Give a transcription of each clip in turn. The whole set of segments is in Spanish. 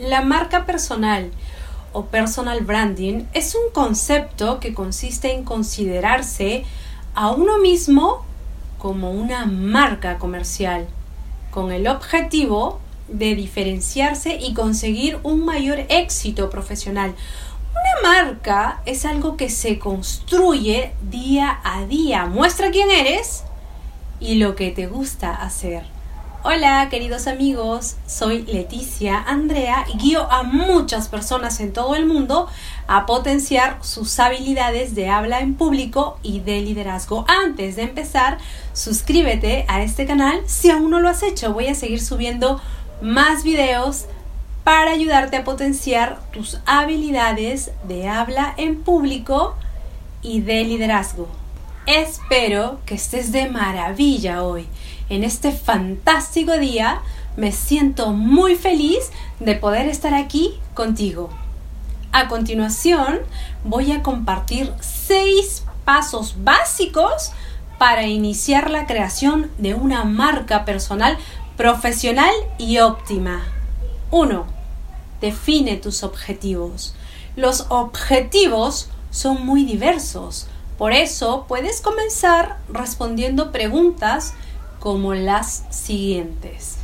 La marca personal o personal branding es un concepto que consiste en considerarse a uno mismo como una marca comercial, con el objetivo de diferenciarse y conseguir un mayor éxito profesional. Una marca es algo que se construye día a día, muestra quién eres y lo que te gusta hacer. Hola queridos amigos, soy Leticia Andrea y guío a muchas personas en todo el mundo a potenciar sus habilidades de habla en público y de liderazgo. Antes de empezar, suscríbete a este canal si aún no lo has hecho. Voy a seguir subiendo más videos para ayudarte a potenciar tus habilidades de habla en público y de liderazgo. Espero que estés de maravilla hoy en este fantástico día me siento muy feliz de poder estar aquí contigo. A continuación voy a compartir seis pasos básicos para iniciar la creación de una marca personal profesional y óptima. 1. Define tus objetivos. Los objetivos son muy diversos, por eso puedes comenzar respondiendo preguntas como las siguientes.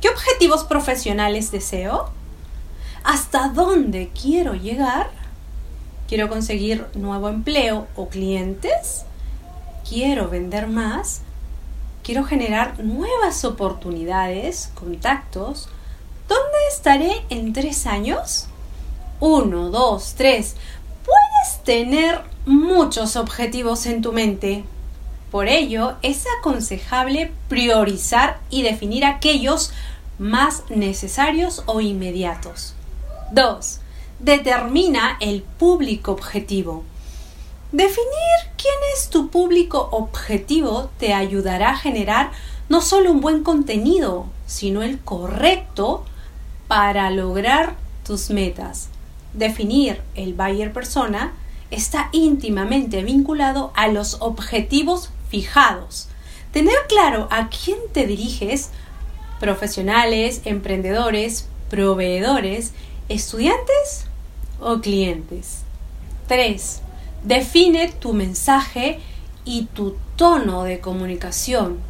¿Qué objetivos profesionales deseo? ¿Hasta dónde quiero llegar? ¿Quiero conseguir nuevo empleo o clientes? ¿Quiero vender más? ¿Quiero generar nuevas oportunidades, contactos? ¿Dónde estaré en tres años? Uno, dos, tres. Puedes tener muchos objetivos en tu mente, por ello, es aconsejable priorizar y definir aquellos más necesarios o inmediatos. 2. Determina el público objetivo. Definir quién es tu público objetivo te ayudará a generar no solo un buen contenido, sino el correcto para lograr tus metas. Definir el buyer persona está íntimamente vinculado a los objetivos fijados. Tener claro a quién te diriges, profesionales, emprendedores, proveedores, estudiantes o clientes. 3. Define tu mensaje y tu tono de comunicación.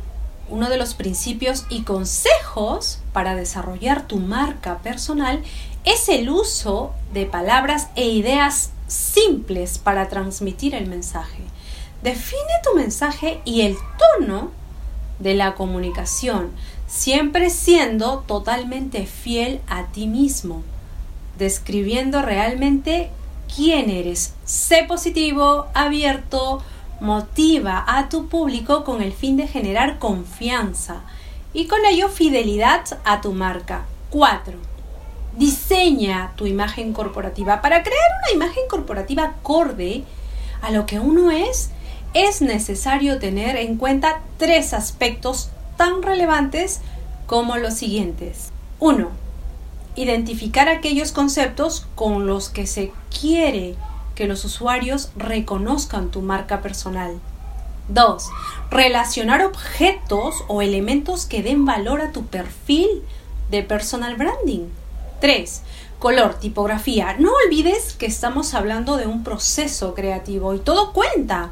Uno de los principios y consejos para desarrollar tu marca personal es el uso de palabras e ideas simples para transmitir el mensaje. Define tu mensaje y el tono de la comunicación, siempre siendo totalmente fiel a ti mismo, describiendo realmente quién eres. Sé positivo, abierto, motiva a tu público con el fin de generar confianza y con ello fidelidad a tu marca. 4. Diseña tu imagen corporativa. Para crear una imagen corporativa acorde a lo que uno es, es necesario tener en cuenta tres aspectos tan relevantes como los siguientes. 1. Identificar aquellos conceptos con los que se quiere que los usuarios reconozcan tu marca personal. 2. Relacionar objetos o elementos que den valor a tu perfil de personal branding. 3. Color, tipografía. No olvides que estamos hablando de un proceso creativo y todo cuenta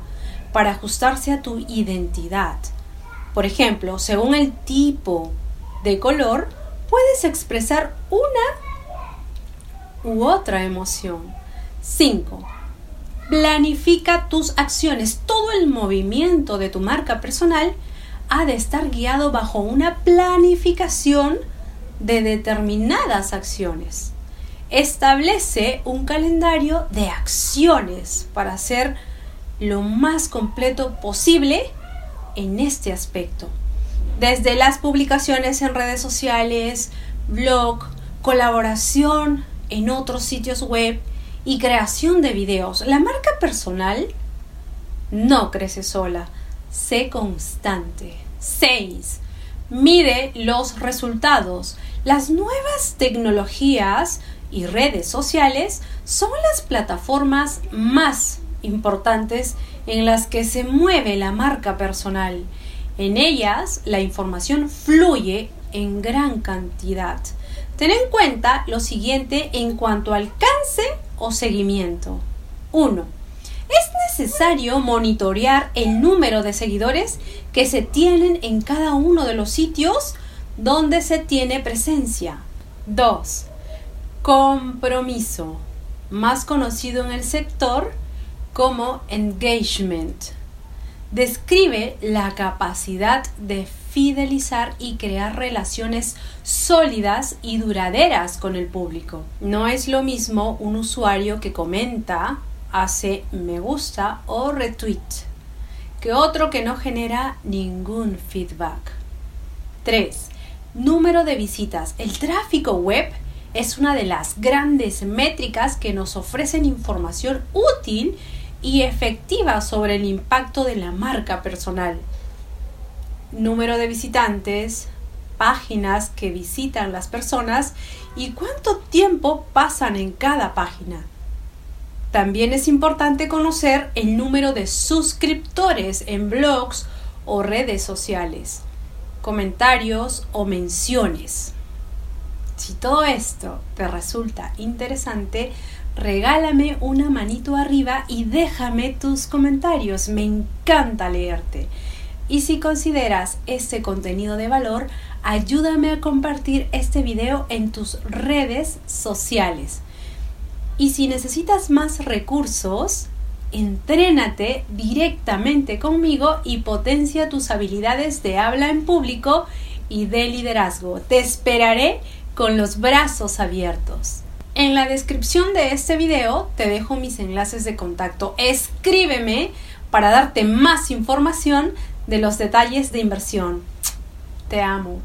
para ajustarse a tu identidad. Por ejemplo, según el tipo de color, puedes expresar una u otra emoción. 5. Planifica tus acciones. Todo el movimiento de tu marca personal ha de estar guiado bajo una planificación de determinadas acciones. Establece un calendario de acciones para hacer lo más completo posible en este aspecto. Desde las publicaciones en redes sociales, blog, colaboración en otros sitios web y creación de videos. La marca personal no crece sola, sé constante. 6. Mide los resultados. Las nuevas tecnologías y redes sociales son las plataformas más importantes en las que se mueve la marca personal. En ellas la información fluye en gran cantidad. Ten en cuenta lo siguiente en cuanto a alcance o seguimiento. 1. Es necesario monitorear el número de seguidores que se tienen en cada uno de los sitios donde se tiene presencia. 2. Compromiso, más conocido en el sector como engagement. Describe la capacidad de fidelizar y crear relaciones sólidas y duraderas con el público. No es lo mismo un usuario que comenta, hace me gusta o retweet que otro que no genera ningún feedback. 3. Número de visitas. El tráfico web es una de las grandes métricas que nos ofrecen información útil y efectiva sobre el impacto de la marca personal. Número de visitantes, páginas que visitan las personas y cuánto tiempo pasan en cada página. También es importante conocer el número de suscriptores en blogs o redes sociales, comentarios o menciones. Si todo esto te resulta interesante, regálame una manito arriba y déjame tus comentarios. Me encanta leerte. Y si consideras este contenido de valor, ayúdame a compartir este video en tus redes sociales. Y si necesitas más recursos, entrénate directamente conmigo y potencia tus habilidades de habla en público y de liderazgo. Te esperaré con los brazos abiertos. En la descripción de este video te dejo mis enlaces de contacto. Escríbeme para darte más información de los detalles de inversión. Te amo.